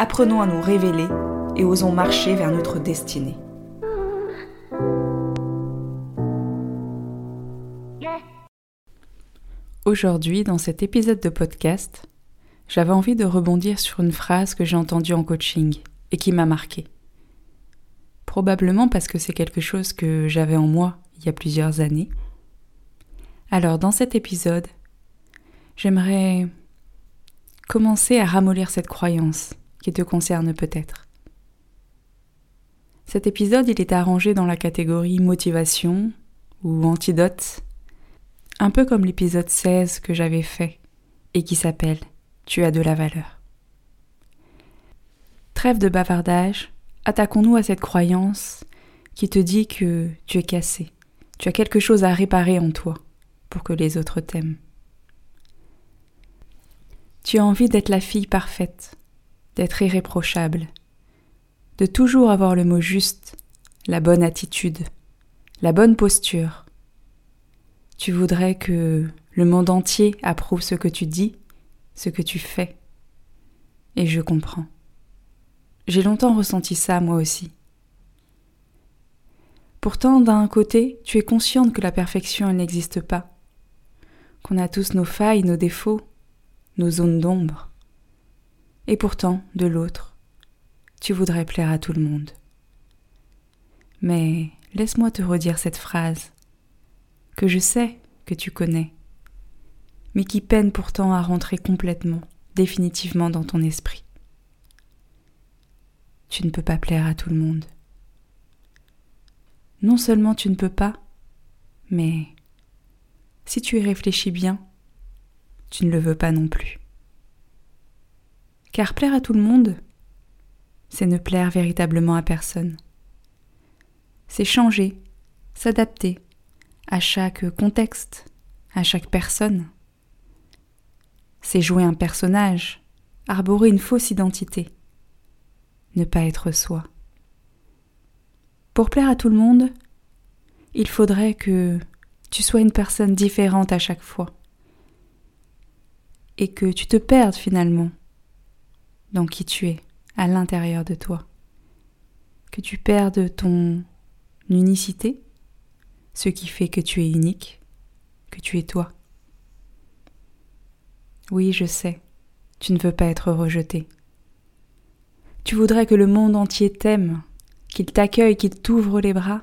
Apprenons à nous révéler et osons marcher vers notre destinée. Aujourd'hui, dans cet épisode de podcast, j'avais envie de rebondir sur une phrase que j'ai entendue en coaching et qui m'a marquée. Probablement parce que c'est quelque chose que j'avais en moi il y a plusieurs années. Alors dans cet épisode, j'aimerais commencer à ramollir cette croyance qui te concerne peut-être. Cet épisode, il est arrangé dans la catégorie motivation ou antidote, un peu comme l'épisode 16 que j'avais fait et qui s'appelle tu as de la valeur. Trêve de bavardage, attaquons-nous à cette croyance qui te dit que tu es cassé, tu as quelque chose à réparer en toi pour que les autres t'aiment. Tu as envie d'être la fille parfaite, d'être irréprochable, de toujours avoir le mot juste, la bonne attitude, la bonne posture. Tu voudrais que le monde entier approuve ce que tu dis ce que tu fais. Et je comprends. J'ai longtemps ressenti ça moi aussi. Pourtant, d'un côté, tu es consciente que la perfection, n'existe pas, qu'on a tous nos failles, nos défauts, nos zones d'ombre. Et pourtant, de l'autre, tu voudrais plaire à tout le monde. Mais laisse-moi te redire cette phrase, que je sais que tu connais, mais qui peine pourtant à rentrer complètement, définitivement dans ton esprit. Tu ne peux pas plaire à tout le monde. Non seulement tu ne peux pas, mais si tu y réfléchis bien, tu ne le veux pas non plus. Car plaire à tout le monde, c'est ne plaire véritablement à personne. C'est changer, s'adapter à chaque contexte, à chaque personne c'est jouer un personnage, arborer une fausse identité, ne pas être soi. Pour plaire à tout le monde, il faudrait que tu sois une personne différente à chaque fois et que tu te perdes finalement dans qui tu es à l'intérieur de toi, que tu perdes ton unicité, ce qui fait que tu es unique, que tu es toi. Oui, je sais, tu ne veux pas être rejeté. Tu voudrais que le monde entier t'aime, qu'il t'accueille, qu'il t'ouvre les bras.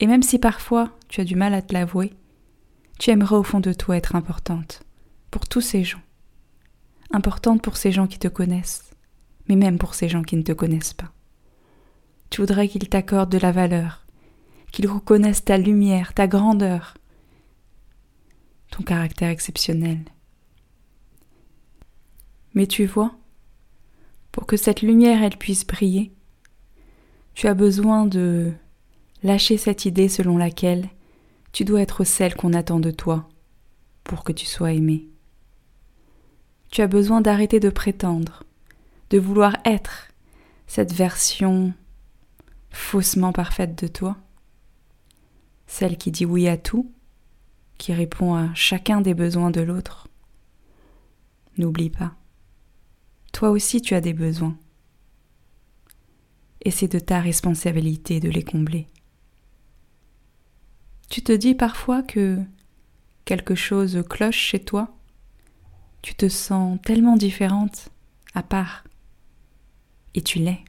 Et même si parfois tu as du mal à te l'avouer, tu aimerais au fond de toi être importante, pour tous ces gens. Importante pour ces gens qui te connaissent, mais même pour ces gens qui ne te connaissent pas. Tu voudrais qu'ils t'accordent de la valeur, qu'ils reconnaissent ta lumière, ta grandeur, ton caractère exceptionnel. Mais tu vois, pour que cette lumière elle puisse briller, tu as besoin de lâcher cette idée selon laquelle tu dois être celle qu'on attend de toi pour que tu sois aimé. Tu as besoin d'arrêter de prétendre, de vouloir être cette version faussement parfaite de toi, celle qui dit oui à tout, qui répond à chacun des besoins de l'autre. N'oublie pas, toi aussi tu as des besoins. Et c'est de ta responsabilité de les combler. Tu te dis parfois que quelque chose cloche chez toi, tu te sens tellement différente, à part, et tu l'es.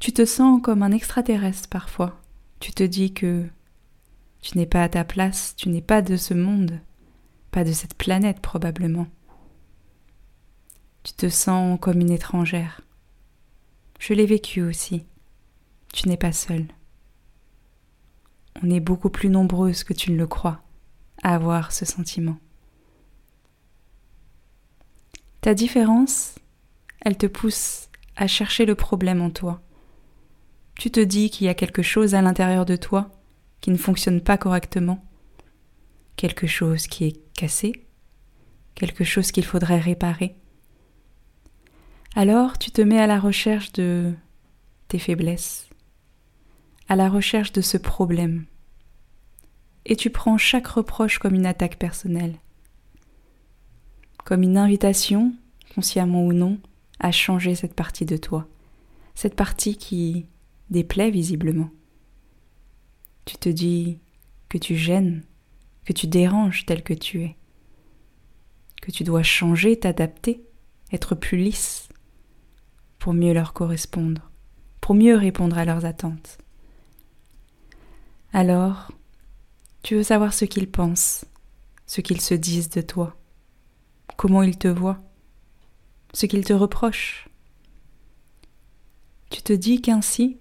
Tu te sens comme un extraterrestre parfois. Tu te dis que tu n'es pas à ta place, tu n'es pas de ce monde, pas de cette planète probablement. Tu te sens comme une étrangère. Je l'ai vécu aussi. Tu n'es pas seule. On est beaucoup plus nombreuses que tu ne le crois à avoir ce sentiment. Ta différence, elle te pousse à chercher le problème en toi. Tu te dis qu'il y a quelque chose à l'intérieur de toi qui ne fonctionne pas correctement, quelque chose qui est cassé, quelque chose qu'il faudrait réparer. Alors tu te mets à la recherche de tes faiblesses, à la recherche de ce problème, et tu prends chaque reproche comme une attaque personnelle, comme une invitation, consciemment ou non, à changer cette partie de toi, cette partie qui déplaît visiblement. Tu te dis que tu gênes, que tu déranges tel que tu es, que tu dois changer, t'adapter, être plus lisse pour mieux leur correspondre, pour mieux répondre à leurs attentes. Alors, tu veux savoir ce qu'ils pensent, ce qu'ils se disent de toi, comment ils te voient, ce qu'ils te reprochent. Tu te dis qu'ainsi,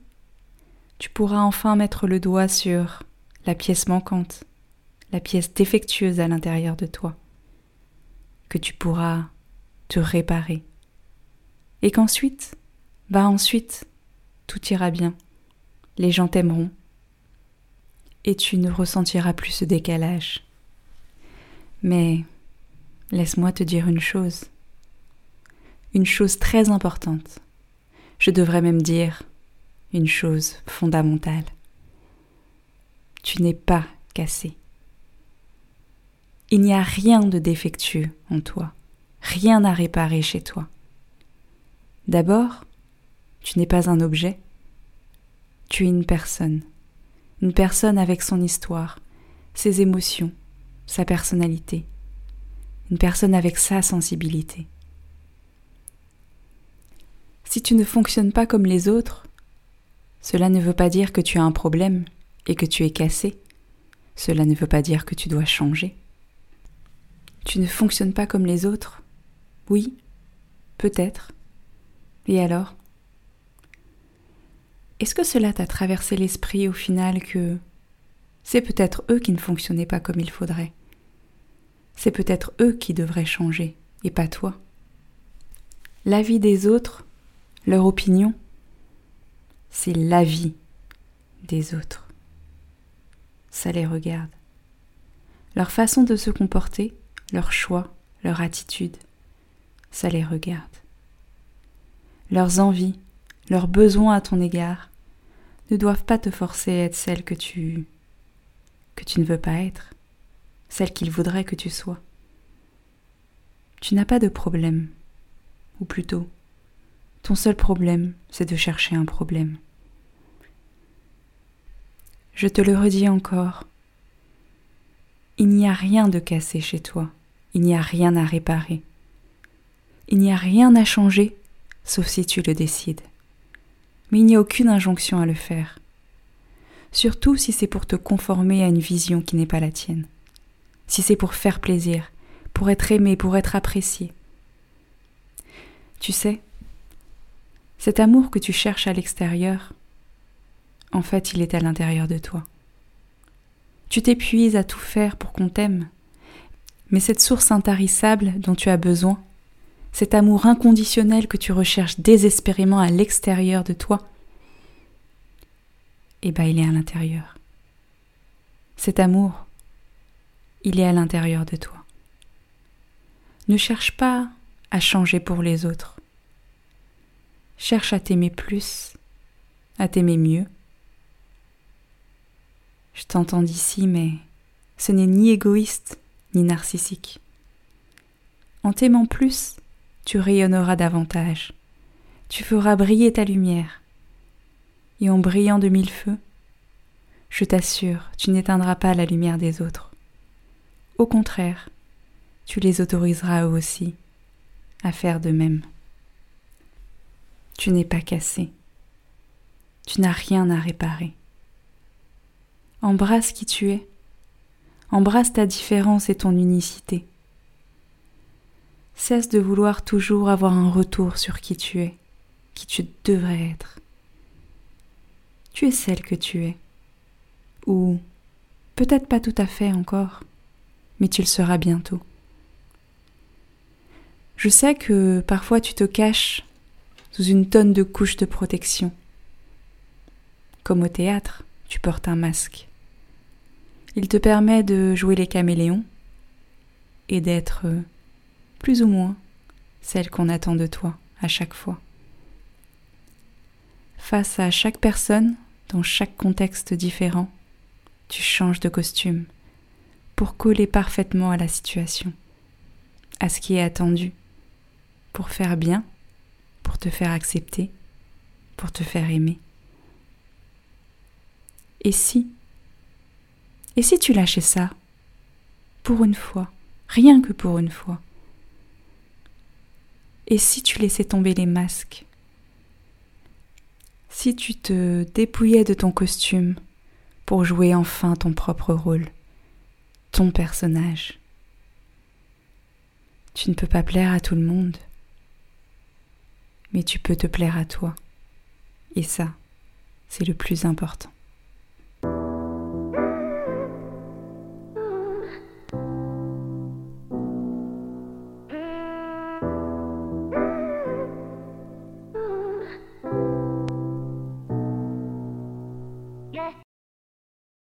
tu pourras enfin mettre le doigt sur la pièce manquante, la pièce défectueuse à l'intérieur de toi, que tu pourras te réparer, et qu'ensuite, bah ensuite, tout ira bien, les gens t'aimeront, et tu ne ressentiras plus ce décalage. Mais laisse-moi te dire une chose, une chose très importante. Je devrais même dire une chose fondamentale. Tu n'es pas cassé. Il n'y a rien de défectueux en toi, rien à réparer chez toi. D'abord, tu n'es pas un objet, tu es une personne, une personne avec son histoire, ses émotions, sa personnalité, personne avec sa sensibilité. Si tu ne fonctionnes pas comme les autres, cela ne veut pas dire que tu as un problème et que tu es cassé. Cela ne veut pas dire que tu dois changer. Tu ne fonctionnes pas comme les autres Oui, peut-être. Et alors? Est-ce que cela t'a traversé l'esprit au final que c'est peut-être eux qui ne fonctionnaient pas comme il faudrait? C'est peut-être eux qui devraient changer et pas toi L'avis des autres leur opinion, c'est l'avis des autres. Ça les regarde. Leur façon de se comporter, leur choix, leur attitude, ça les regarde. Leurs envies, leurs besoins à ton égard ne doivent pas te forcer à être celle que tu que tu ne veux pas être, celle qu'ils voudraient que tu sois. Tu n'as pas de problème, ou plutôt, ton seul problème, c'est de chercher un problème. Je te le redis encore. Il n'y a rien de cassé chez toi. Il n'y a rien à réparer. Il n'y a rien à changer, sauf si tu le décides. Mais il n'y a aucune injonction à le faire. Surtout si c'est pour te conformer à une vision qui n'est pas la tienne. Si c'est pour faire plaisir, pour être aimé, pour être apprécié. Tu sais, cet amour que tu cherches à l'extérieur, en fait, il est à l'intérieur de toi. Tu t'épuises à tout faire pour qu'on t'aime, mais cette source intarissable dont tu as besoin, cet amour inconditionnel que tu recherches désespérément à l'extérieur de toi, eh bien, il est à l'intérieur. Cet amour, il est à l'intérieur de toi. Ne cherche pas à changer pour les autres. Cherche à t'aimer plus, à t'aimer mieux. Je t'entends d'ici, mais ce n'est ni égoïste ni narcissique. En t'aimant plus, tu rayonneras davantage, tu feras briller ta lumière, et en brillant de mille feux, je t'assure, tu n'éteindras pas la lumière des autres. Au contraire, tu les autoriseras eux aussi à faire de même. Tu n'es pas cassé. Tu n'as rien à réparer. Embrasse qui tu es. Embrasse ta différence et ton unicité. Cesse de vouloir toujours avoir un retour sur qui tu es, qui tu devrais être. Tu es celle que tu es. Ou peut-être pas tout à fait encore, mais tu le seras bientôt. Je sais que parfois tu te caches sous une tonne de couches de protection. Comme au théâtre, tu portes un masque. Il te permet de jouer les caméléons et d'être plus ou moins celle qu'on attend de toi à chaque fois. Face à chaque personne, dans chaque contexte différent, tu changes de costume pour coller parfaitement à la situation, à ce qui est attendu, pour faire bien, pour te faire accepter, pour te faire aimer. Et si Et si tu lâchais ça Pour une fois, rien que pour une fois? Et si tu laissais tomber les masques? Si tu te dépouillais de ton costume pour jouer enfin ton propre rôle, ton personnage Tu ne peux pas plaire à tout le monde, mais tu peux te plaire à toi. Et ça, c'est le plus important.